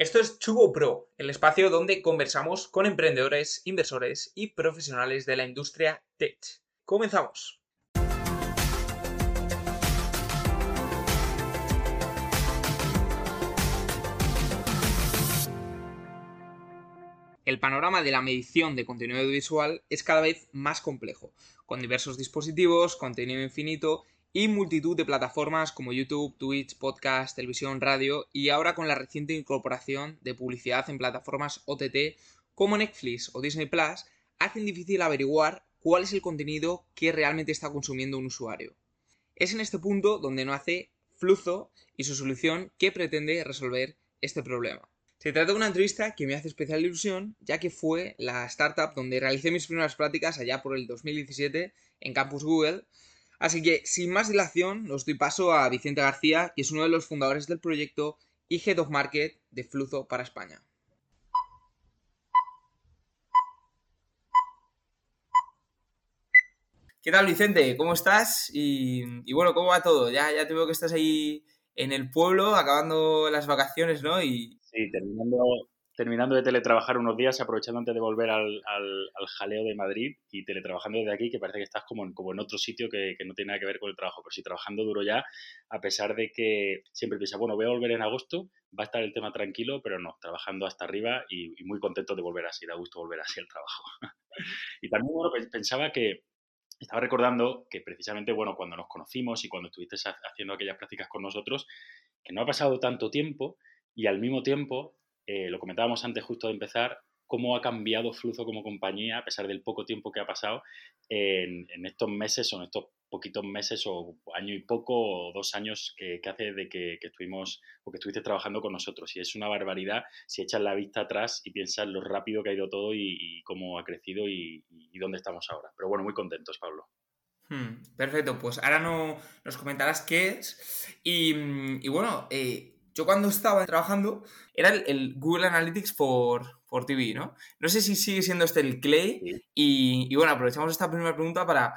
Esto es Chugo Pro, el espacio donde conversamos con emprendedores, inversores y profesionales de la industria tech. Comenzamos. El panorama de la medición de contenido audiovisual es cada vez más complejo, con diversos dispositivos, contenido infinito y multitud de plataformas como YouTube, Twitch, podcast, televisión, radio y ahora con la reciente incorporación de publicidad en plataformas OTT como Netflix o Disney Plus, hacen difícil averiguar cuál es el contenido que realmente está consumiendo un usuario. Es en este punto donde no hace Fluzo y su solución que pretende resolver este problema. Se trata de una entrevista que me hace especial ilusión, ya que fue la startup donde realicé mis primeras prácticas allá por el 2017 en Campus Google, Así que, sin más dilación, os doy paso a Vicente García, que es uno de los fundadores del proyecto y Head of Market de Fluzo para España. ¿Qué tal, Vicente? ¿Cómo estás? Y, bueno, ¿cómo va todo? Ya, ya te veo que estás ahí en el pueblo, acabando las vacaciones, ¿no? Y... Sí, terminando, terminando de teletrabajar unos días, aprovechando antes de volver al, jaleo de Madrid y teletrabajando desde aquí, que parece que estás como en, como en otro sitio que, no tiene nada que ver con el trabajo, pero sí trabajando duro ya, a pesar de que siempre piensa, bueno, voy a volver en agosto, va a estar el tema tranquilo, pero no, trabajando hasta arriba y, muy contento de volver así, da gusto volver así al trabajo. y también, bueno, pensaba que estaba recordando que precisamente, bueno, cuando nos conocimos y cuando estuviste haciendo aquellas prácticas con nosotros, que no ha pasado tanto tiempo y al mismo tiempo eh, lo comentábamos antes justo de empezar, cómo ha cambiado Fluzo como compañía a pesar del poco tiempo que ha pasado en, estos meses o en estos poquitos meses o año y poco o dos años que, hace de que, estuvimos o que estuviste trabajando con nosotros. Y es una barbaridad si echas la vista atrás y piensas lo rápido que ha ido todo y, cómo ha crecido y, dónde estamos ahora. Pero bueno, muy contentos, Pablo. Hmm, perfecto, pues ahora no, nos comentarás qué es. Y, bueno, eh, yo cuando estaba trabajando era el, Google Analytics por, por, TV, ¿no? No sé si sigue siendo este el Clay. Y, bueno, aprovechamos esta primera pregunta para,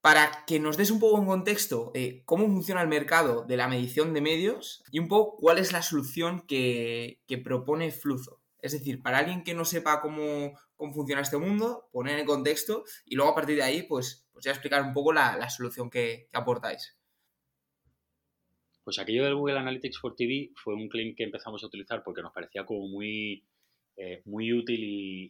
para que nos des un poco en contexto eh, cómo funciona el mercado de la medición de medios y un poco cuál es la solución que, propone Fluzo. Es decir, para alguien que no sepa cómo, funciona este mundo, poner en contexto y luego a partir de ahí, pues, pues ya explicar un poco la, solución que aportáis. Pues aquello del Google Analytics for TV fue un claim que empezamos a utilizar porque nos parecía como muy, eh, muy útil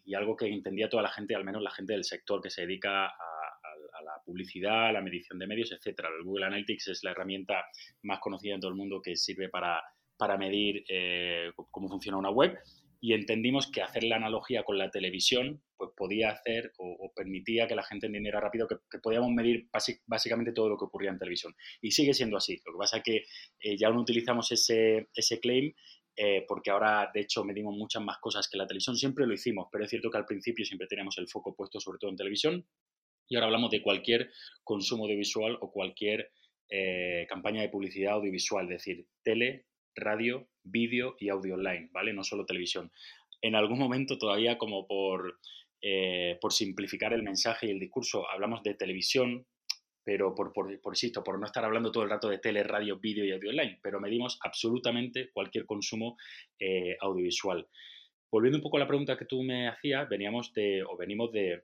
y, algo que entendía toda la gente, al menos la gente del sector que se dedica a, la publicidad, a la medición de medios, etcétera. El Google Analytics es la herramienta más conocida en todo el mundo que sirve para, para medir eh, cómo funciona una web y entendimos que hacer la analogía con la televisión pues podía hacer o, permitía que la gente entendiera rápido que, podíamos medir básicamente todo lo que ocurría en televisión. Y sigue siendo así. Lo que pasa es que eh, ya no utilizamos ese, ese claim eh, porque ahora de hecho medimos muchas más cosas que la televisión. Siempre lo hicimos, pero es cierto que al principio siempre teníamos el foco puesto sobre todo en televisión y ahora hablamos de cualquier consumo audiovisual o cualquier eh, campaña de publicidad audiovisual, es decir, tele, radio, vídeo y audio online, ¿vale? No solo televisión. En algún momento todavía como por, eh, por simplificar el mensaje y el discurso hablamos de televisión, pero por, por, por, insisto, por no estar hablando todo el rato de tele, radio, vídeo y audio online, pero medimos absolutamente cualquier consumo eh, audiovisual. Volviendo un poco a la pregunta que tú me hacías, veníamos de, o venimos de,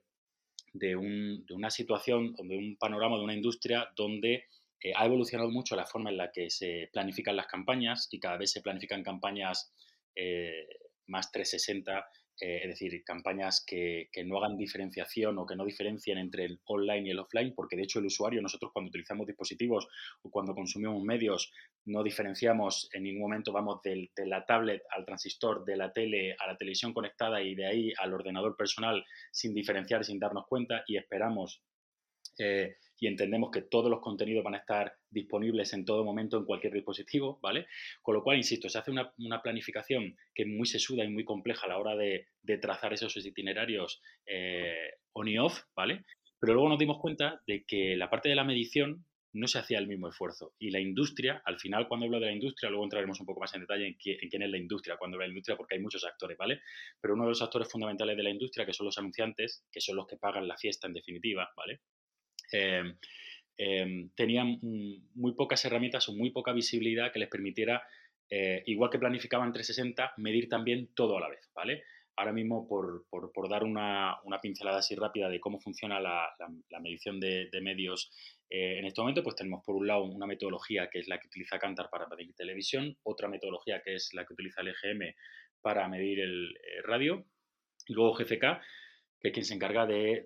de, un, de una situación, de un panorama de una industria donde eh, ha evolucionado mucho la forma en la que se planifican las campañas y cada vez se planifican campañas eh, más 360, eh, es decir, campañas que, no hagan diferenciación o que no diferencien entre el online y el offline, porque de hecho el usuario, nosotros cuando utilizamos dispositivos o cuando consumimos medios, no diferenciamos en ningún momento, vamos de la tablet al transistor, de la tele a la televisión conectada y de ahí al ordenador personal sin diferenciar, sin darnos cuenta y esperamos y entendemos que todos los contenidos van a estar disponibles en todo momento en cualquier dispositivo, ¿vale? Con lo cual, insisto, se hace una, planificación que es muy sesuda y muy compleja a la hora de, trazar esos itinerarios eh, on y off, ¿vale? Pero luego nos dimos cuenta de que la parte de la medición no se hacía el mismo esfuerzo. Y la industria, al final, cuando hablo de la industria, luego entraremos un poco más en detalle en, en, quién es la industria, cuando hablo de la industria, porque hay muchos actores, ¿vale? Pero uno de los actores fundamentales de la industria, que son los anunciantes, que son los que pagan la fiesta en definitiva, ¿vale? Em, em, tenían muy pocas herramientas o muy poca visibilidad que les permitiera eh, igual que planificaban 360, medir también todo a la vez, ¿vale? Ahora mismo, por, dar una, pincelada así rápida de cómo funciona la, medición de, medios eh, en este momento, pues tenemos por un lado una metodología que es la que utiliza Cantar para medir televisión, otra metodología que es la que utiliza el EGM para medir el eh, radio, y luego GFK, que quien se encarga de,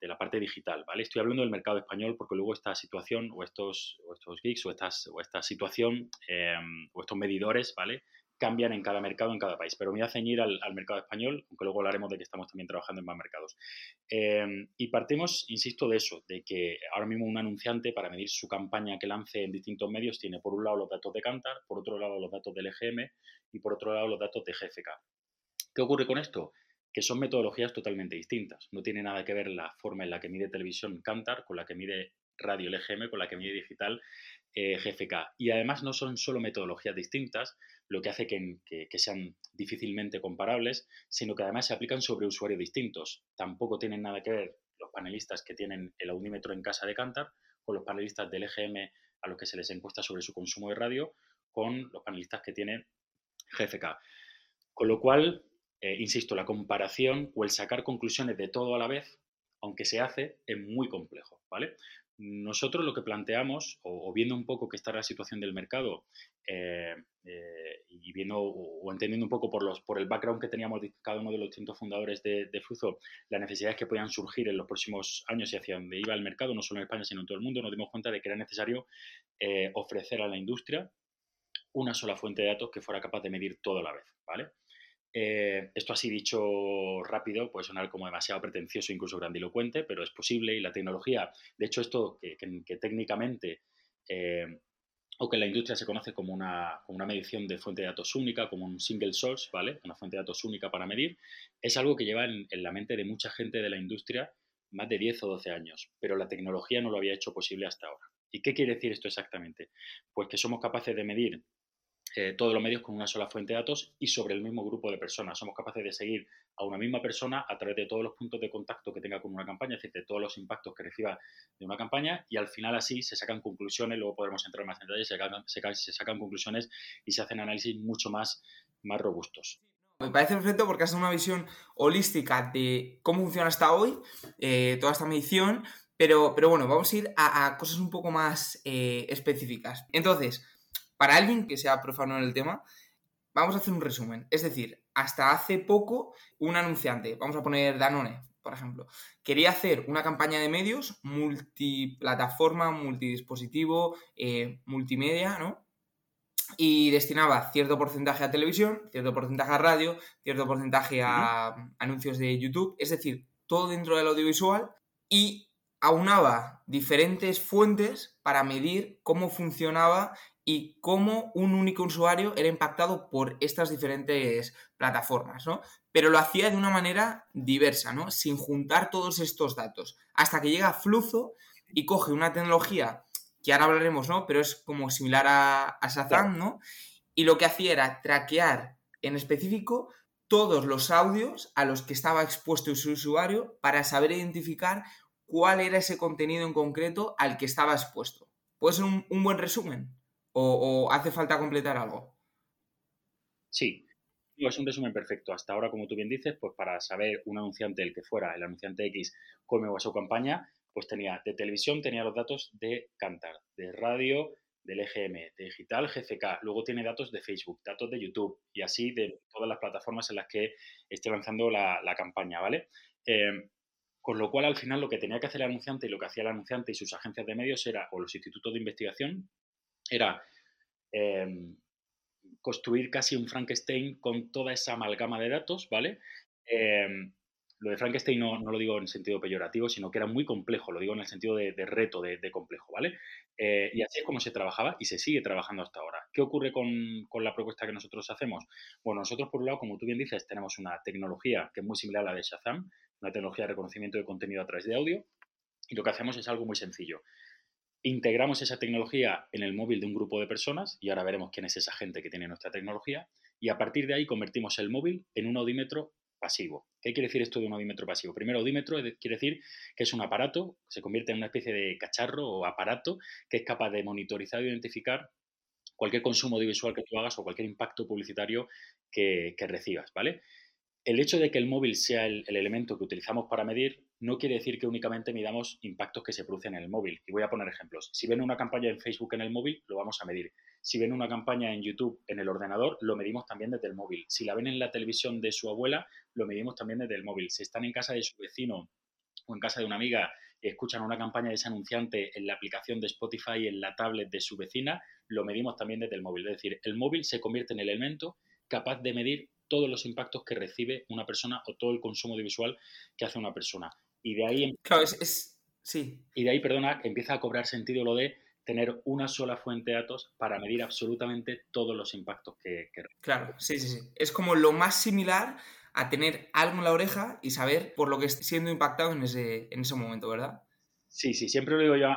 la parte digital, ¿vale? Estoy hablando del mercado español porque luego esta situación o estos, estos geeks o, estas, o esta situación em, o estos medidores, ¿vale? cambian en cada mercado, en cada país. Pero me voy a ceñir al, mercado español, aunque luego hablaremos de que estamos también trabajando en más mercados. Em, y partimos, insisto, de eso, de que ahora mismo un anunciante para medir su campaña que lance en distintos medios tiene por un lado los datos de Cantar, por otro lado los datos del EGM y por otro lado los datos de GFK. ¿Qué ocurre con esto? Que son metodologías totalmente distintas. No tiene nada que ver la forma en la que mide televisión Cantar con la que mide radio el EGM, con la que mide digital eh, GFK. Y además no son solo metodologías distintas, lo que hace que, sean difícilmente comparables, sino que además se aplican sobre usuarios distintos. Tampoco tienen nada que ver los panelistas que tienen el audímetro en casa de Cantar con los panelistas del EGM a los que se les encuesta sobre su consumo de radio con los panelistas que tienen GFK. Con lo cual, eh, insisto, la comparación o el sacar conclusiones de todo a la vez, aunque se hace, es muy complejo, ¿vale? Nosotros lo que planteamos, o, viendo un poco qué está la situación del mercado, eh, eh, y viendo o, entendiendo un poco por, los, por el background que teníamos de cada uno de los distintos fundadores de, de Fruzo, las necesidades que podían surgir en los próximos años y hacia dónde iba el mercado, no solo en España, sino en todo el mundo, nos dimos cuenta de que era necesario ofrecer a la industria una sola fuente de datos que fuera capaz de medir todo a la vez, ¿vale? Eh, esto así dicho rápido puede sonar como demasiado pretencioso, incluso grandilocuente, pero es posible y la tecnología, de hecho esto que, técnicamente eh, o que en la industria se conoce como una, medición de fuente de datos única, como un single source, ¿vale? Una fuente de datos única para medir, es algo que lleva en, en la mente de mucha gente de la industria más de 10 o 12 años, pero la tecnología no lo había hecho posible hasta ahora. ¿Y qué quiere decir esto exactamente? Pues que somos capaces de medir todos los medios con una sola fuente de datos y sobre el mismo grupo de personas. Somos capaces de seguir a una misma persona a través de todos los puntos de contacto que tenga con una campaña, es decir, de todos los impactos que reciba de una campaña y al final así se sacan conclusiones, luego podremos entrar más en detalle, se sacan, se, sacan conclusiones y se hacen análisis mucho más, más robustos. Me parece perfecto porque has una visión holística de cómo funciona hasta hoy eh, toda esta medición, pero, pero bueno, vamos a ir a, cosas un poco más eh, específicas. Entonces, para alguien que sea profano en el tema, vamos a hacer un resumen. Es decir, hasta hace poco, un anunciante, vamos a poner Danone, por ejemplo, quería hacer una campaña de medios multiplataforma, multidispositivo, eh, multimedia, ¿no? Y destinaba cierto porcentaje a televisión, cierto porcentaje a radio, cierto porcentaje a anuncios de YouTube, es decir, todo dentro del audiovisual y aunaba diferentes fuentes para medir cómo funcionaba y cómo un único usuario era impactado por estas diferentes plataformas, ¿no? Pero lo hacía de una manera diversa, ¿no? Sin juntar todos estos datos. Hasta que llega Fluzo y coge una tecnología que ahora hablaremos, ¿no? Pero es como similar a, a ¿no? Y lo que hacía era traquear en específico todos los audios a los que estaba expuesto su usuario para saber identificar cuál era ese contenido en concreto al que estaba expuesto. ¿Puede ser un buen resumen? ¿O, hace falta completar algo? Sí, es un resumen perfecto. Hasta ahora, como tú bien dices, pues para saber un anunciante, el que fuera, el anunciante X, cómo va su campaña, pues tenía de televisión, tenía los datos de Cantar, de radio, del EGM, de digital, GCK, luego tiene datos de Facebook, datos de YouTube y así de todas las plataformas en las que esté lanzando la, campaña, ¿vale? Eh, con lo cual, al final, lo que tenía que hacer el anunciante y lo que hacía el anunciante y sus agencias de medios era, o los institutos de investigación, era em, construir casi un Frankenstein con toda esa amalgama de datos, ¿vale? Em, lo de Frankenstein no, lo digo en sentido peyorativo, sino que era muy complejo, lo digo en el sentido de, reto, de, complejo, ¿vale? Eh, y así es como se trabajaba y se sigue trabajando hasta ahora. ¿Qué ocurre con, con, la propuesta que nosotros hacemos? Bueno, nosotros por un lado, como tú bien dices, tenemos una tecnología que es muy similar a la de Shazam, una tecnología de reconocimiento de contenido a través de audio, y lo que hacemos es algo muy sencillo integramos esa tecnología en el móvil de un grupo de personas y ahora veremos quién es esa gente que tiene nuestra tecnología y a partir de ahí convertimos el móvil en un audímetro pasivo. ¿Qué quiere decir esto de un audímetro pasivo? Primero, audímetro quiere decir que es un aparato, se convierte en una especie de cacharro o aparato que es capaz de monitorizar e identificar cualquier consumo audiovisual que tú hagas o cualquier impacto publicitario que, recibas, ¿vale? El hecho de que el móvil sea el, elemento que utilizamos para medir no quiere decir que únicamente midamos impactos que se producen en el móvil. Y voy a poner ejemplos. Si ven una campaña en Facebook en el móvil, lo vamos a medir. Si ven una campaña en YouTube en el ordenador, lo medimos también desde el móvil. Si la ven en la televisión de su abuela, lo medimos también desde el móvil. Si están en casa de su vecino o en casa de una amiga y escuchan una campaña de ese anunciante en la aplicación de Spotify en la tablet de su vecina, lo medimos también desde el móvil. Es decir, el móvil se convierte en el elemento capaz de medir todos los impactos que recibe una persona o todo el consumo audiovisual que hace una persona. Y de ahí... Em claro, es, sí. Y de ahí, perdona, empieza a cobrar sentido lo de tener una sola fuente de datos para medir absolutamente todos los impactos que, que... Claro, sí, sí, sí. Es como lo más similar a tener algo en la oreja y saber por lo que esté siendo impactado en ese, en ese momento, ¿verdad? Sí, sí, siempre lo digo yo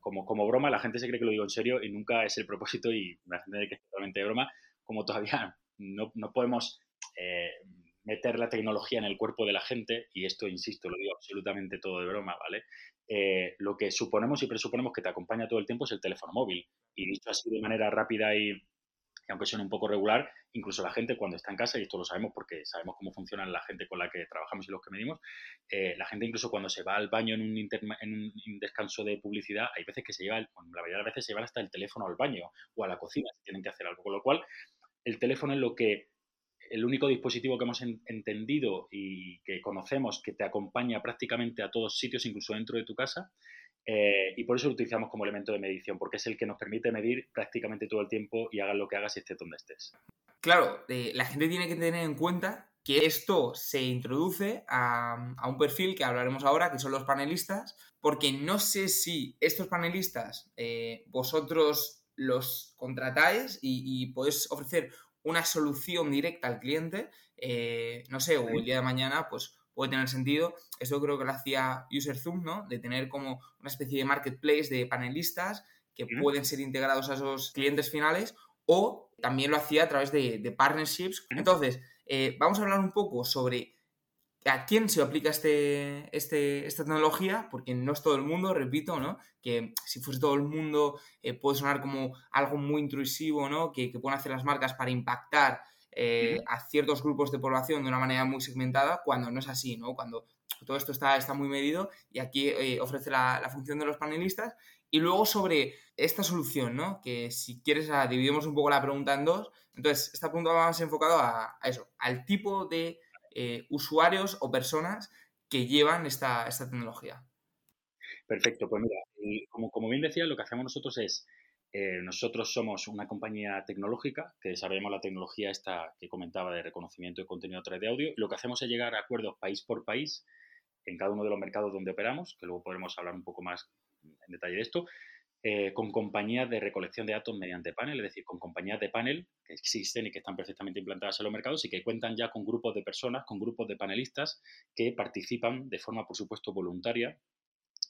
como, como broma, la gente se cree que lo digo en serio y nunca es el propósito y me hace entender que es totalmente de broma, como todavía no, no podemos eh, meter la tecnología en el cuerpo de la gente, y esto, insisto, lo digo absolutamente todo de broma, ¿vale? Eh, lo que suponemos y presuponemos que te acompaña todo el tiempo es el teléfono móvil. Y dicho así de manera rápida y, aunque suene un poco regular, incluso la gente cuando está en casa, y esto lo sabemos porque sabemos cómo funciona la gente con la que trabajamos y los que medimos, eh, la gente incluso cuando se va al baño en un, descanso de publicidad, hay veces que se lleva, la mayoría de las veces se llevan hasta el teléfono al baño o a la cocina si tienen que hacer algo, con lo cual el teléfono es lo que el único dispositivo que hemos entendido y que conocemos que te acompaña prácticamente a todos sitios, incluso dentro de tu casa, eh, y por eso lo utilizamos como elemento de medición, porque es el que nos permite medir prácticamente todo el tiempo y hagas lo que hagas y estés donde estés. Claro, eh, la gente tiene que tener en cuenta que esto se introduce a, un perfil que hablaremos ahora, que son los panelistas, porque no sé si estos panelistas eh, vosotros los contratáis y, y podéis ofrecer una solución directa al cliente, eh, no sé, o el día de mañana, pues puede tener sentido. Esto creo que lo hacía UserZoom, ¿no? De tener como una especie de marketplace de panelistas que pueden ser integrados a esos clientes finales o también lo hacía a través de, partnerships. Entonces, eh, vamos a hablar un poco sobre a quién se aplica este, este, esta tecnología, porque no es todo el mundo, repito, ¿no? Que si fuese todo el mundo eh, puede sonar como algo muy intrusivo, ¿no? Que, pueden hacer las marcas para impactar eh, a ciertos grupos de población de una manera muy segmentada, cuando no es así, ¿no? Cuando todo esto está, está muy medido y aquí eh, ofrece la, función de los panelistas. Y luego sobre esta solución, ¿no? Que si quieres dividimos un poco la pregunta en dos. Entonces, esta pregunta va más enfocado a eso, al tipo de eh, usuarios o personas que llevan esta, esta tecnología. Perfecto, pues mira, como, como, bien decía, lo que hacemos nosotros es, eh, nosotros somos una compañía tecnológica que desarrollamos la tecnología esta que comentaba de reconocimiento de contenido a través de audio. Lo que hacemos es llegar a acuerdos país por país en cada uno de los mercados donde operamos, que luego podremos hablar un poco más en detalle de esto, eh, con compañías de recolección de datos mediante panel, es decir, con compañías de panel que existen y que están perfectamente implantadas en los mercados y que cuentan ya con grupos de personas, con grupos de panelistas que participan de forma, por supuesto, voluntaria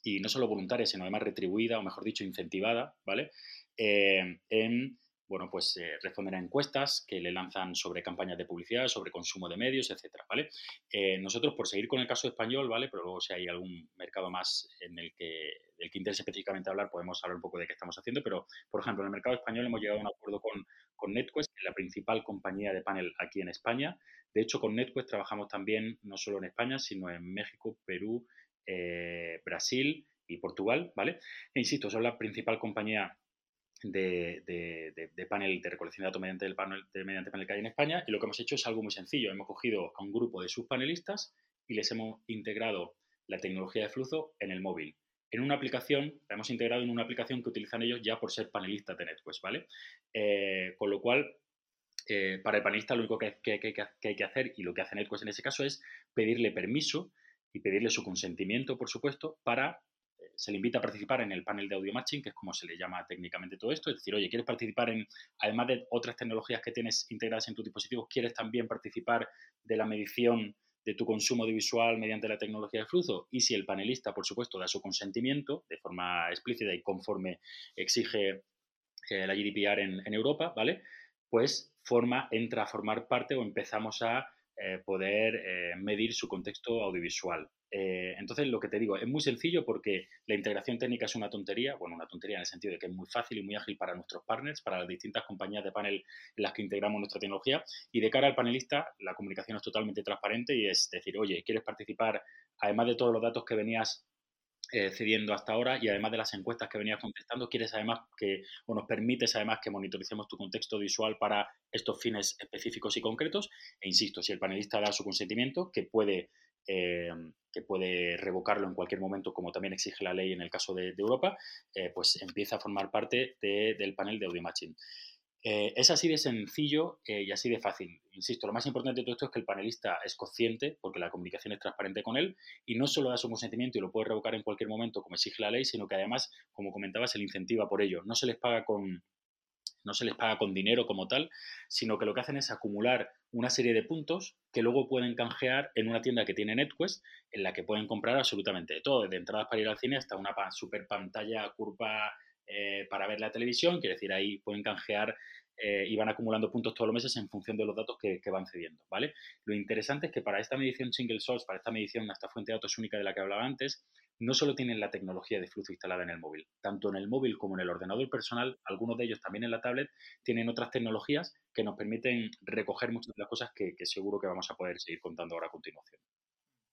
y no solo voluntaria, sino además retribuida o, mejor dicho, incentivada, ¿vale? Eh, en bueno, pues eh, responder a encuestas que le lanzan sobre campañas de publicidad, sobre consumo de medios, etcétera, ¿vale? Eh, nosotros, por seguir con el caso español, ¿vale? Pero luego si hay algún mercado más en el que, del que interese específicamente hablar, podemos hablar un poco de qué estamos haciendo, pero, por ejemplo, en el mercado español hemos llegado a un acuerdo con, con NetQuest, que es la principal compañía de panel aquí en España. De hecho, con NetQuest trabajamos también no solo en España, sino en México, Perú, eh, Brasil y Portugal, ¿vale? E insisto, son la principal compañía de, panel de recolección de datos mediante el panel, mediante panel que hay en España y lo que hemos hecho es algo muy sencillo. Hemos cogido a un grupo de subpanelistas y les hemos integrado la tecnología de flujo en el móvil. En una aplicación, la hemos integrado en una aplicación que utilizan ellos ya por ser panelistas de NetQuest, ¿vale? Eh, con lo cual, eh, para el panelista lo único que, que, hay que hacer y lo que hace NetQuest en ese caso es pedirle permiso y pedirle su consentimiento, por supuesto, para se le invita a participar en el panel de audio matching, que es como se le llama técnicamente todo esto. Es decir, oye, ¿quieres participar en, además de otras tecnologías que tienes integradas en tu dispositivo, quieres también participar de la medición de tu consumo audiovisual mediante la tecnología de flujo? Y si el panelista, por supuesto, da su consentimiento de forma explícita y conforme exige eh, la GDPR en, en Europa, ¿vale? Pues forma, entra a formar parte o empezamos a eh, poder eh, medir su contexto audiovisual. Eh, entonces, lo que te digo, es muy sencillo porque la integración técnica es una tontería, bueno, una tontería en el sentido de que es muy fácil y muy ágil para nuestros partners, para las distintas compañías de panel en las que integramos nuestra tecnología. Y de cara al panelista, la comunicación es totalmente transparente y es decir, oye, ¿quieres participar? Además de todos los datos que venías eh, cediendo hasta ahora y además de las encuestas que venías contestando, quieres además que, o nos permites además que monitoricemos tu contexto visual para estos fines específicos y concretos. E insisto, si el panelista da su consentimiento, que puede, eh, que puede revocarlo en cualquier momento, como también exige la ley en el caso de, Europa, eh, pues empieza a formar parte del panel de Audio Matching. Eh, es así de sencillo eh, y así de fácil. Insisto, lo más importante de todo esto es que el panelista es consciente, porque la comunicación es transparente con él, y no solo da su consentimiento y lo puede revocar en cualquier momento, como exige la ley, sino que además, como comentaba, se le incentiva por ello. No se les paga con, no se les paga con dinero como tal, sino que lo que hacen es acumular una serie de puntos que luego pueden canjear en una tienda que tiene NetQuest, en la que pueden comprar absolutamente de todo, desde entradas para ir al cine hasta una super pantalla curva eh, para ver la televisión, quiere decir, ahí pueden canjear eh, y van acumulando puntos todos los meses en función de los datos que, van cediendo, ¿vale? Lo interesante es que para esta medición single source, para esta medición, esta fuente de datos única de la que hablaba antes, no solo tienen la tecnología de flujo instalada en el móvil, tanto en el móvil como en el ordenador personal, algunos de ellos también en la tablet, tienen otras tecnologías que nos permiten recoger muchas de las cosas que, seguro que vamos a poder seguir contando ahora a continuación.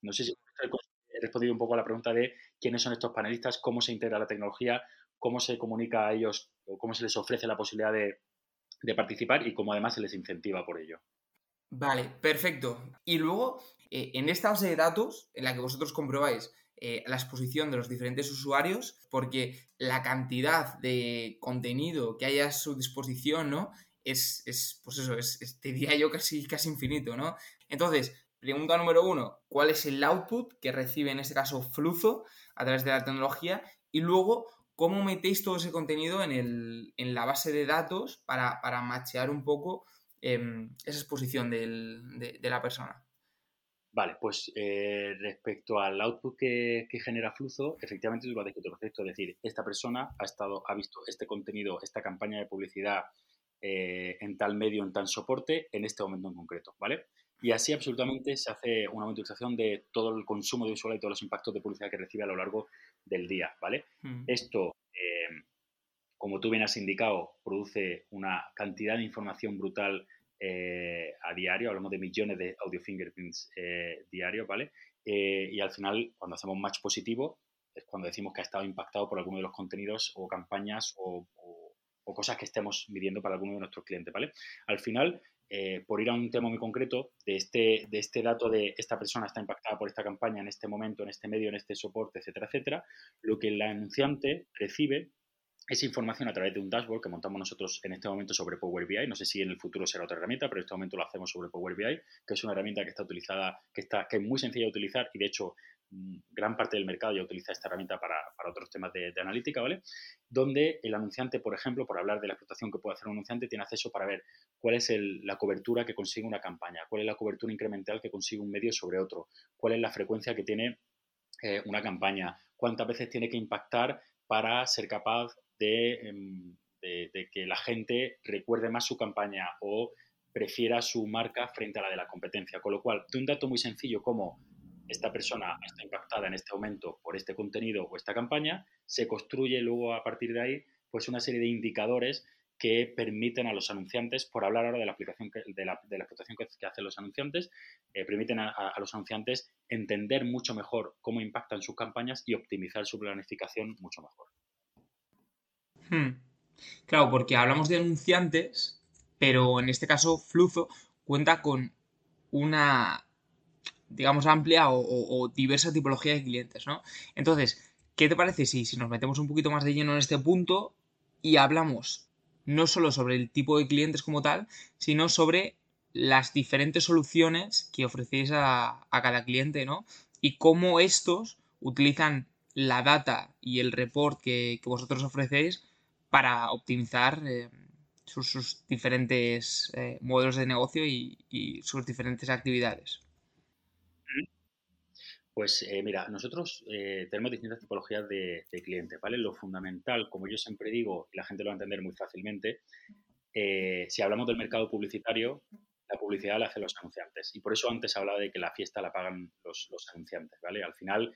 No sé si he respondido un poco a la pregunta de quiénes son estos panelistas, cómo se integra la tecnología, cómo se comunica a ellos o cómo se les ofrece la posibilidad de, participar y cómo además se les incentiva por ello. Vale, perfecto. Y luego, eh, en esta base de datos, en la que vosotros comprobáis eh, la exposición de los diferentes usuarios, porque la cantidad de contenido que haya a su disposición, ¿no? Es, pues eso, es, te diría yo casi, casi infinito, ¿no? Entonces, pregunta número uno, ¿cuál es el output que recibe en este caso Fluzo a través de la tecnología? Y luego, ¿cómo metéis todo ese contenido en, la base de datos para, para machear un poco em, esa exposición de, la persona? Vale, pues eh, respecto al output que, genera Fluzo, efectivamente es lo que perfecto. Es decir, esta persona ha, estado, ha visto este contenido, esta campaña de publicidad eh, en tal medio, en tal soporte, en este momento en concreto, ¿vale? Y así absolutamente se hace una monitorización de todo el consumo de visual y todos los impactos de publicidad que recibe a lo largo del día, ¿vale? Mm. Esto, eh, como tú bien has indicado, produce una cantidad de información brutal eh, a diario, hablamos de millones de audio fingerprints eh, diarios, ¿vale? y al final, cuando hacemos match positivo, es cuando decimos que ha estado impactado por alguno de los contenidos o campañas o, o cosas que estemos midiendo para alguno de nuestros clientes, ¿vale? Al final, eh, por ir a un tema muy concreto, de este, de este dato de esta persona está impactada por esta campaña en este momento, en este medio, en este soporte, etcétera, etcétera, lo que el anunciante recibe es información a través de un dashboard que montamos nosotros en este momento sobre Power BI. No sé si en el futuro será otra herramienta, pero en este momento lo hacemos sobre Power BI, que es una herramienta que está utilizada, que, está, que es muy sencilla de utilizar y de hecho Mm, gran parte del mercado ya utiliza esta herramienta para, otros temas de, analítica, ¿vale? Donde el anunciante, por ejemplo, por hablar de la explotación que puede hacer un anunciante, tiene acceso para ver cuál es la cobertura que consigue una campaña, cuál es la cobertura incremental que consigue un medio sobre otro, cuál es la frecuencia que tiene eh, una campaña, cuántas veces tiene que impactar para ser capaz em, de, que la gente recuerde más su campaña o prefiera su marca frente a la de la competencia. Con lo cual, de un dato muy sencillo como esta persona está impactada en este momento por este contenido o esta campaña, se construye luego a partir de ahí pues una serie de indicadores que permiten a los anunciantes, por hablar ahora de la aplicación de, la, de la explotación que, hacen los anunciantes, eh, permiten a, los anunciantes entender mucho mejor cómo impactan sus campañas y optimizar su planificación mucho mejor. Hmm. Claro, porque hablamos de anunciantes, pero en este caso Fluzo cuenta con una digamos, amplia o, diversa tipología de clientes, ¿no? Entonces, ¿qué te parece si, si nos metemos un poquito más de lleno en este punto y hablamos no solo sobre el tipo de clientes como tal, sino sobre las diferentes soluciones que ofrecéis a, cada cliente, ¿no? Y cómo estos utilizan la data y el report que, vosotros ofrecéis para optimizar eh, sus, diferentes eh, modelos de negocio y sus diferentes actividades. Pues eh, mira, nosotros eh, tenemos distintas tipologías de, clientes, ¿vale? Lo fundamental, como yo siempre digo, y la gente lo va a entender muy fácilmente, si hablamos del mercado publicitario, la publicidad la hacen los anunciantes. Y por eso antes hablaba de que la fiesta la pagan los, anunciantes, ¿vale? Al final,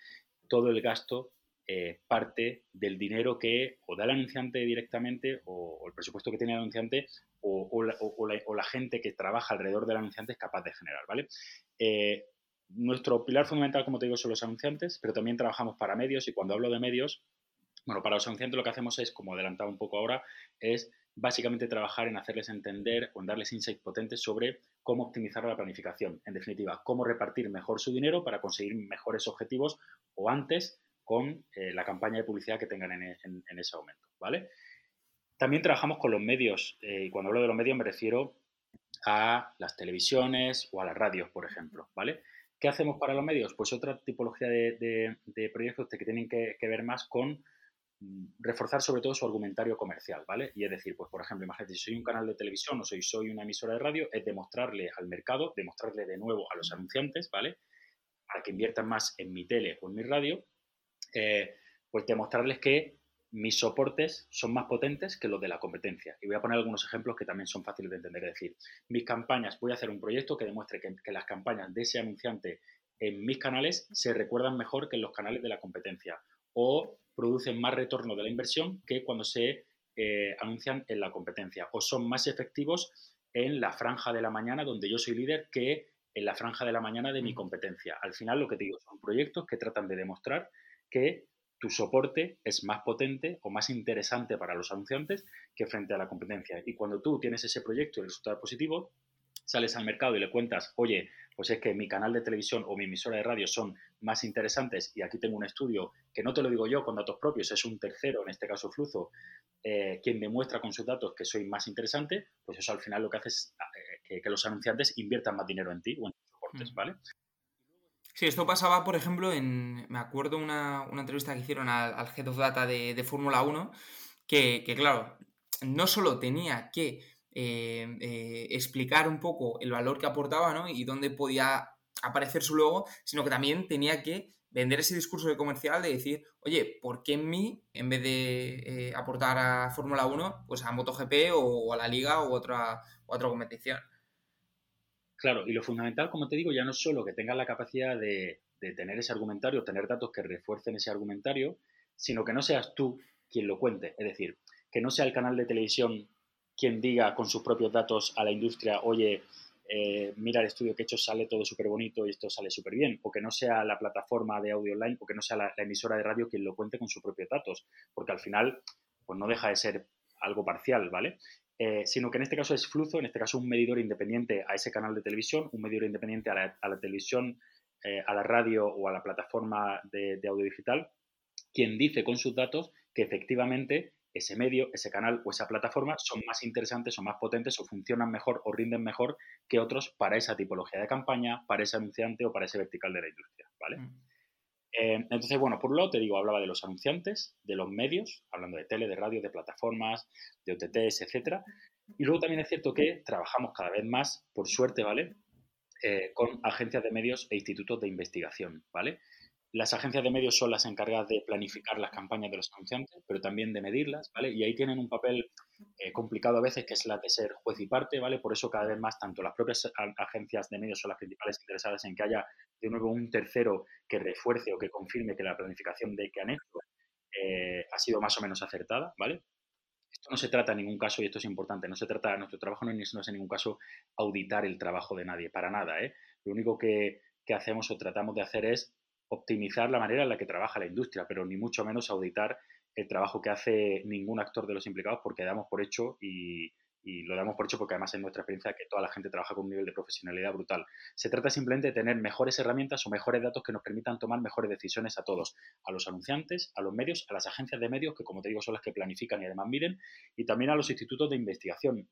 todo el gasto eh, parte del dinero que o da el anunciante directamente o, el presupuesto que tiene el anunciante o, la, gente que trabaja alrededor del anunciante es capaz de generar, ¿vale? Eh, nuestro pilar fundamental, como te digo, son los anunciantes, pero también trabajamos para medios y cuando hablo de medios, bueno, para los anunciantes lo que hacemos es, como adelantado un poco ahora, es básicamente trabajar en hacerles entender o en darles insights potentes sobre cómo optimizar la planificación. En definitiva, cómo repartir mejor su dinero para conseguir mejores objetivos o antes con eh, la campaña de publicidad que tengan en, ese momento, ¿vale? También trabajamos con los medios, eh, y cuando hablo de los medios me refiero a las televisiones o a las radios, por ejemplo, ¿vale? ¿Qué hacemos para los medios? Pues otra tipología de, proyectos que tienen que ver más con Mm, reforzar sobre todo su argumentario comercial, ¿vale? Y es decir, pues por ejemplo, imagínate, si soy un canal de televisión o soy, soy una emisora de radio, es demostrarle al mercado, demostrarle de nuevo a los anunciantes, ¿vale? Para que inviertan más en mi tele o en mi radio, eh, pues demostrarles que mis soportes son más potentes que los de la competencia. Y voy a poner algunos ejemplos que también son fáciles de entender. Es decir, mis campañas, voy a hacer un proyecto que demuestre que, que las campañas de ese anunciante en mis canales se recuerdan mejor que en los canales de la competencia. O producen más retorno de la inversión que cuando se eh, anuncian en la competencia o son más efectivos en la franja de la mañana donde yo soy líder que en la franja de la mañana de mi competencia. Al final lo que te digo son proyectos que tratan de demostrar que tu soporte es más potente o más interesante para los anunciantes que frente a la competencia. Y cuando tú tienes ese proyecto y el resultado positivo, sales al mercado y le cuentas, oye, pues es que mi canal de televisión o mi emisora de radio son más interesantes y aquí tengo un estudio que no te lo digo yo con datos propios, es un tercero, en este caso Fluzo, eh, quien demuestra con sus datos que soy más interesante, pues eso al final lo que hace es eh, que, los anunciantes inviertan más dinero en ti o en tus soportes, mm. ¿vale? Sí, esto pasaba, por ejemplo, en. Me acuerdo una, una entrevista que hicieron al, Head of Data de, de Fórmula 1, que, que, claro, no solo tenía que eh, eh, explicar un poco el valor que aportaba ¿no? y dónde podía aparecer su logo, sino que también tenía que vender ese discurso de comercial de decir, oye, ¿por qué en mí, en vez de eh, aportar a Fórmula 1, pues a MotoGP o, a la Liga o otra, otra competición? Claro, y lo fundamental, como te digo, ya no es solo que tengas la capacidad de, de tener ese argumentario, tener datos que refuercen ese argumentario, sino que no seas tú quien lo cuente. Es decir, que no sea el canal de televisión quien diga con sus propios datos a la industria, oye, eh, mira el estudio que he hecho, sale todo súper bonito y esto sale súper bien, o que no sea la plataforma de audio online, o que no sea la, emisora de radio quien lo cuente con sus propios datos, porque al final, pues no deja de ser algo parcial, ¿vale? Eh, sino que en este caso es Fluzo, en este caso un medidor independiente a ese canal de televisión, un medidor independiente a la, televisión, eh, a la radio o a la plataforma de audio digital, quien dice con sus datos que efectivamente ese medio, ese canal o esa plataforma son más interesantes o más potentes o funcionan mejor o rinden mejor que otros para esa tipología de campaña, para ese anunciante o para ese vertical de la industria, ¿vale? Mm. Eh, entonces, bueno, por un lado te digo, hablaba de los anunciantes, de los medios, hablando de tele, de radio, de plataformas, de OTTs, etcétera. Y luego también es cierto que trabajamos cada vez más, por suerte, ¿vale? Eh, con agencias de medios e institutos de investigación, ¿vale? Las agencias de medios son las encargadas de planificar las campañas de los anunciantes, pero también de medirlas, ¿vale? Y ahí tienen un papel eh, complicado a veces, que es la de ser juez y parte, ¿vale? Por eso cada vez más tanto las propias agencias de medios son las principales interesadas en que haya de nuevo un tercero que refuerce o que confirme que la planificación de que han hecho eh, ha sido más o menos acertada, ¿vale? Esto no se trata en ningún caso, y esto es importante, no se trata, nuestro trabajo no es, en ningún caso auditar el trabajo de nadie, para nada, ¿eh? Lo único que, que hacemos o tratamos de hacer es optimizar la manera en la que trabaja la industria, pero ni mucho menos auditar el trabajo que hace ningún actor de los implicados porque damos por hecho y, lo damos por hecho porque además en nuestra experiencia que toda la gente trabaja con un nivel de profesionalidad brutal. Se trata simplemente de tener mejores herramientas o mejores datos que nos permitan tomar mejores decisiones a todos, a los anunciantes, a los medios, a las agencias de medios, que como te digo son las que planifican y además miden, y también a los institutos de investigación,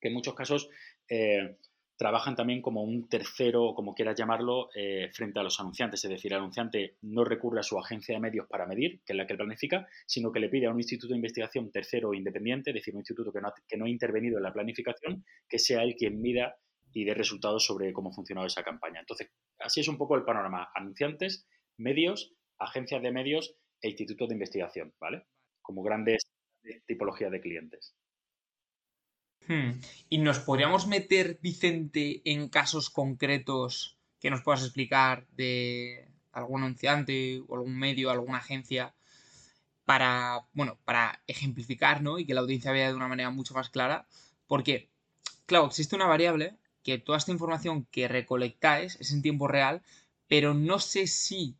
que en muchos casos... Eh, trabajan también como un tercero, como quieras llamarlo, eh, frente a los anunciantes. Es decir, el anunciante no recurre a su agencia de medios para medir, que es la que planifica, sino que le pide a un instituto de investigación tercero independiente, es decir, un instituto que no, ha, que no ha intervenido en la planificación, que sea él quien mida y dé resultados sobre cómo ha funcionado esa campaña. Entonces, así es un poco el panorama. Anunciantes, medios, agencias de medios e institutos de investigación, ¿vale? Como grandes tipologías de clientes. Hmm. ¿Y nos podríamos meter, Vicente, en casos concretos que nos puedas explicar de algún anunciante o algún medio, alguna agencia, para, bueno, para ejemplificar, ¿no? Y que la audiencia vea de una manera mucho más clara. Porque, claro, existe una variable que toda esta información que recolectáis es en tiempo real, pero no sé si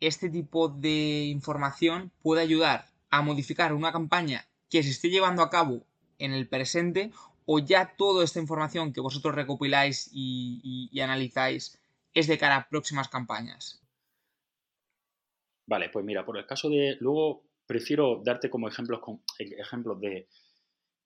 este tipo de información puede ayudar a modificar una campaña que se esté llevando a cabo en el presente o ya toda esta información que vosotros recopiláis y, analizáis es de cara a próximas campañas? Vale, pues mira, por el caso de. Luego prefiero darte como ejemplos, con, ejemplos de,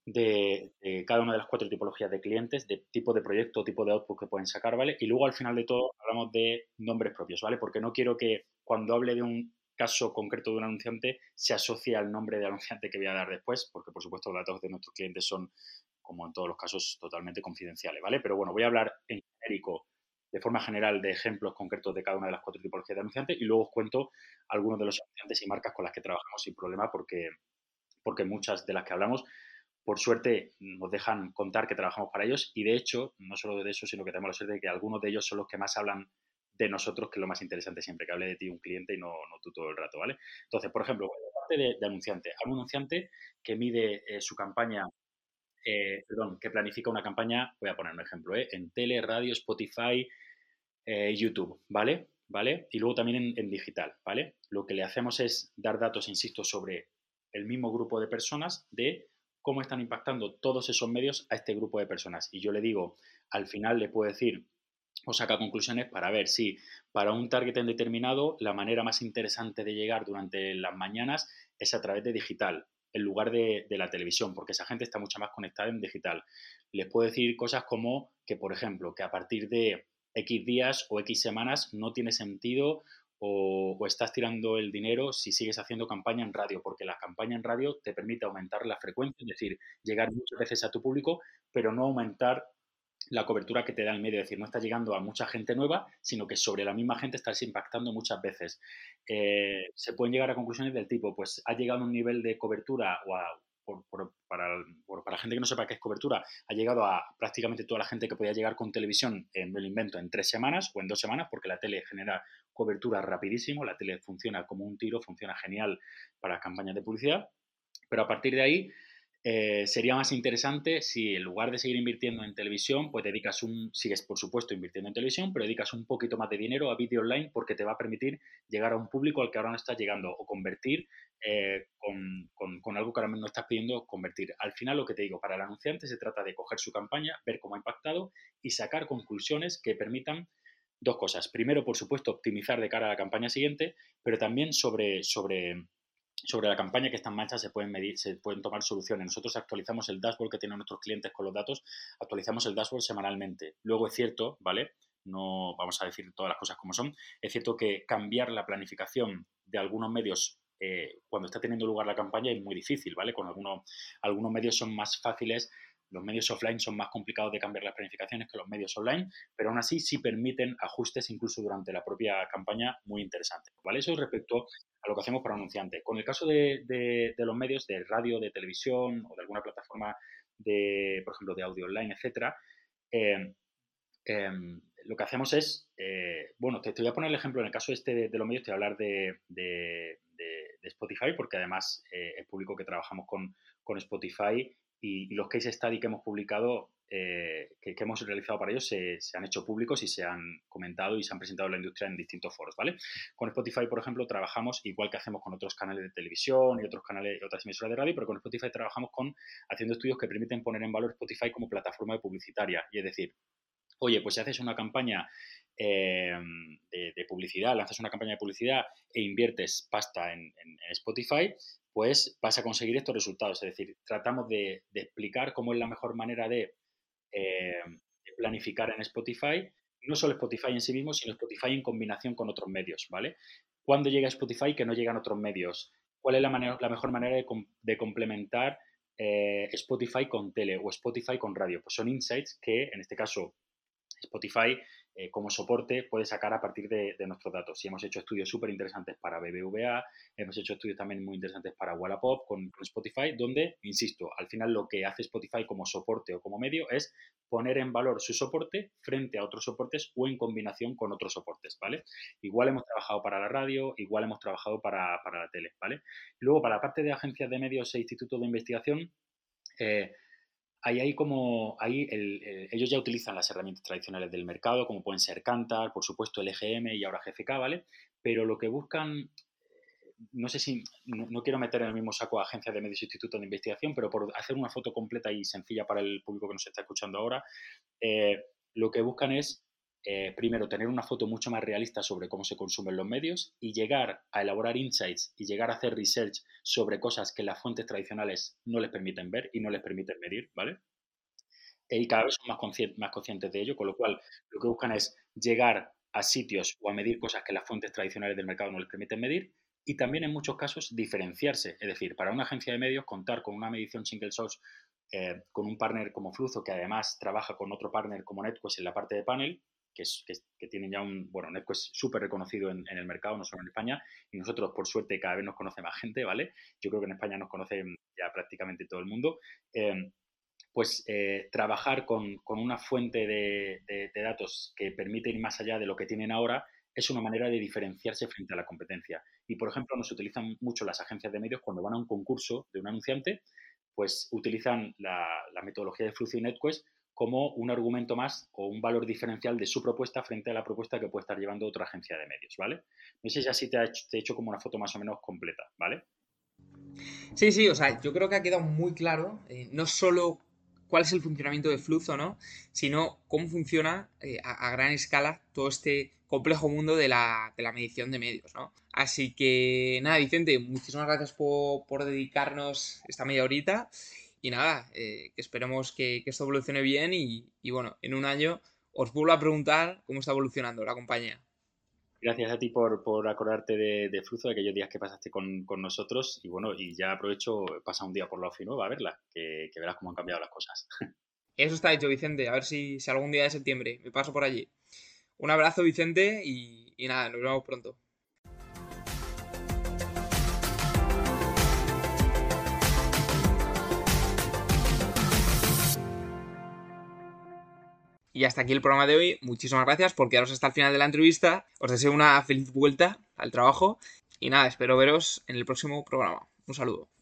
de, cada una de las cuatro tipologías de clientes, de tipo de proyecto, tipo de output que pueden sacar, ¿vale? Y luego al final de todo hablamos de nombres propios, ¿vale? Porque no quiero que cuando hable de un caso concreto de un anunciante se asocie al nombre del anunciante que voy a dar después, porque por supuesto los datos de nuestros clientes son, como en todos los casos, totalmente confidenciales, ¿vale? Pero bueno, voy a hablar en genérico, de forma general, de ejemplos concretos de cada una de las cuatro tipologías de anunciantes y luego os cuento algunos de los anunciantes y marcas con las que trabajamos sin problema, porque, porque muchas de las que hablamos por suerte nos dejan contar que trabajamos para ellos y de hecho, no solo de eso, sino que tenemos la suerte de que algunos de ellos son los que más hablan de nosotros, que es lo más interesante siempre, que hable de ti un cliente y no, no tú todo el rato, ¿vale? Entonces, por ejemplo, parte de, anunciante, un anunciante que mide eh, su campaña, eh, perdón, que planifica una campaña, voy a poner un ejemplo, ¿eh? en tele, radio, Spotify, YouTube, ¿vale? ¿Vale? Y luego también en, en digital, ¿vale? Lo que le hacemos es dar datos, insisto, sobre el mismo grupo de personas de cómo están impactando todos esos medios a este grupo de personas. Y yo le digo, al final le puedo decir o saca conclusiones para ver si para un target en determinado la manera más interesante de llegar durante las mañanas es a través de digital en lugar de, de, la televisión, porque esa gente está mucho más conectada en digital. Les puedo decir cosas como que, por ejemplo, que a partir de X días o X semanas no tiene sentido o, estás tirando el dinero si sigues haciendo campaña en radio, porque la campaña en radio te permite aumentar la frecuencia, es decir, llegar muchas veces a tu público, pero no aumentar la cobertura que te da el medio, es decir, no estás llegando a mucha gente nueva, sino que sobre la misma gente estás impactando muchas veces. Eh, se pueden llegar a conclusiones del tipo, pues ha llegado a un nivel de cobertura o para, para, gente que no sepa qué es cobertura, ha llegado a prácticamente toda la gente que podía llegar con televisión, en el invento, en tres semanas o en dos semanas, porque la tele genera cobertura rapidísimo, la tele funciona como un tiro, funciona genial para campañas de publicidad, pero a partir de ahí eh, sería más interesante si en lugar de seguir invirtiendo en televisión, pues dedicas un, sigues por supuesto invirtiendo en televisión, pero dedicas un poquito más de dinero a vídeo online porque te va a permitir llegar a un público al que ahora no estás llegando o convertir eh, con, con, algo que ahora no estás pidiendo convertir. Al final lo que te digo, para el anunciante se trata de coger su campaña, ver cómo ha impactado y sacar conclusiones que permitan dos cosas. Primero, por supuesto, optimizar de cara a la campaña siguiente, pero también sobre, sobre sobre la campaña que está en marcha se pueden medir, se pueden tomar soluciones. Nosotros actualizamos el dashboard que tienen nuestros clientes con los datos, actualizamos el dashboard semanalmente. Luego es cierto, ¿vale? No vamos a decir todas las cosas como son. Es cierto que cambiar la planificación de algunos medios eh, cuando está teniendo lugar la campaña es muy difícil, ¿vale? Con algunos, algunos medios son más fáciles los medios offline son más complicados de cambiar las planificaciones que los medios online, pero aún así sí permiten ajustes incluso durante la propia campaña muy interesantes. ¿vale? Eso respecto a lo que hacemos para anunciantes. Con el caso de, los medios de radio, de televisión o de alguna plataforma de, por ejemplo, de audio online, etcétera, eh, em, lo que hacemos es, eh, bueno, te, voy a poner el ejemplo en el caso este de, los medios, te voy a hablar de, Spotify, porque además eh, es público que trabajamos con, con Spotify y, los case study que hemos publicado, eh, que, hemos realizado para ellos, se, han hecho públicos y se han comentado y se han presentado en la industria en distintos foros, ¿vale? Con Spotify, por ejemplo, trabajamos igual que hacemos con otros canales de televisión y otros canales, otras emisoras de radio, pero con Spotify trabajamos con haciendo estudios que permiten poner en valor Spotify como plataforma publicitaria. Y es decir, oye, pues si haces una campaña eh, de, publicidad, lanzas una campaña de publicidad e inviertes pasta en, Spotify, pues vas a conseguir estos resultados. Es decir, tratamos de, explicar cómo es la mejor manera de, eh, planificar en Spotify, no solo Spotify en sí mismo, sino Spotify en combinación con otros medios, ¿vale? ¿Cuándo llega Spotify que no llegan otros medios? ¿Cuál es la, la mejor manera de, complementar eh, Spotify con tele o Spotify con radio? Pues son insights que, en este caso, Spotify eh, como soporte puede sacar a partir de, nuestros datos. Y hemos hecho estudios súper interesantes para BBVA, hemos hecho estudios también muy interesantes para Wallapop con, con, Spotify, donde, insisto, al final lo que hace Spotify como soporte o como medio es poner en valor su soporte frente a otros soportes o en combinación con otros soportes, ¿vale? Igual hemos trabajado para la radio, igual hemos trabajado para, la tele, ¿vale? luego, para la parte de agencias de medios e institutos de investigación, eh, ahí como, ahí ellos ya utilizan las herramientas tradicionales del mercado, como pueden ser Cantar, por supuesto el EGM y ahora GFK, ¿vale? Pero lo que buscan, no sé si, no, quiero meter en el mismo saco a agencias de medios e institutos de investigación, pero por hacer una foto completa y sencilla para el público que nos está escuchando ahora, eh, lo que buscan es eh, primero, tener una foto mucho más realista sobre cómo se consumen los medios y llegar a elaborar insights y llegar a hacer research sobre cosas que las fuentes tradicionales no les permiten ver y no les permiten medir, ¿vale? Y cada vez son más, conscientes de ello, con lo cual lo que buscan es llegar a sitios o a medir cosas que las fuentes tradicionales del mercado no les permiten medir y también en muchos casos diferenciarse. Es decir, para una agencia de medios contar con una medición single source eh, con un partner como Fluzo que además trabaja con otro partner como NetQuest en la parte de panel, que, es, tienen ya un, bueno, Netco es súper reconocido en, el mercado, no solo en España, y nosotros, por suerte, cada vez nos conoce más gente, ¿vale? Yo creo que en España nos conoce ya prácticamente todo el mundo. Em, pues eh, trabajar con, una fuente de, datos que permite ir más allá de lo que tienen ahora es una manera de diferenciarse frente a la competencia. Y, por ejemplo, nos utilizan mucho las agencias de medios cuando van a un concurso de un anunciante, pues utilizan la, metodología de Flucio y NetQuest como un argumento más o un valor diferencial de su propuesta frente a la propuesta que puede estar llevando otra agencia de medios, ¿vale? No sé si así te, ha hecho, he hecho como una foto más o menos completa, ¿vale? Sí, sí, o sea, yo creo que ha quedado muy claro, eh, no solo cuál es el funcionamiento de Fluzo, ¿no? Sino cómo funciona eh, a, gran escala todo este complejo mundo de la, medición de medios, ¿no? Así que nada, Vicente, muchísimas gracias por dedicarnos esta media horita y nada, eh, que esperemos que, esto evolucione bien y, bueno, en un año os vuelvo a preguntar cómo está evolucionando la compañía. Gracias a ti por, acordarte de, de Fluzo, de aquellos días que pasaste con, nosotros. Y bueno, y ya aprovecho, pasa un día por la oficina a verla, que, verás cómo han cambiado las cosas. Eso está hecho, Vicente. A ver si, algún día de septiembre me paso por allí. Un abrazo, Vicente, y, y nada, nos vemos pronto. Y hasta aquí el programa de hoy. Muchísimas gracias por quedaros hasta el final de la entrevista. Os deseo una feliz vuelta al trabajo. Y nada, espero veros en el próximo programa. Un saludo.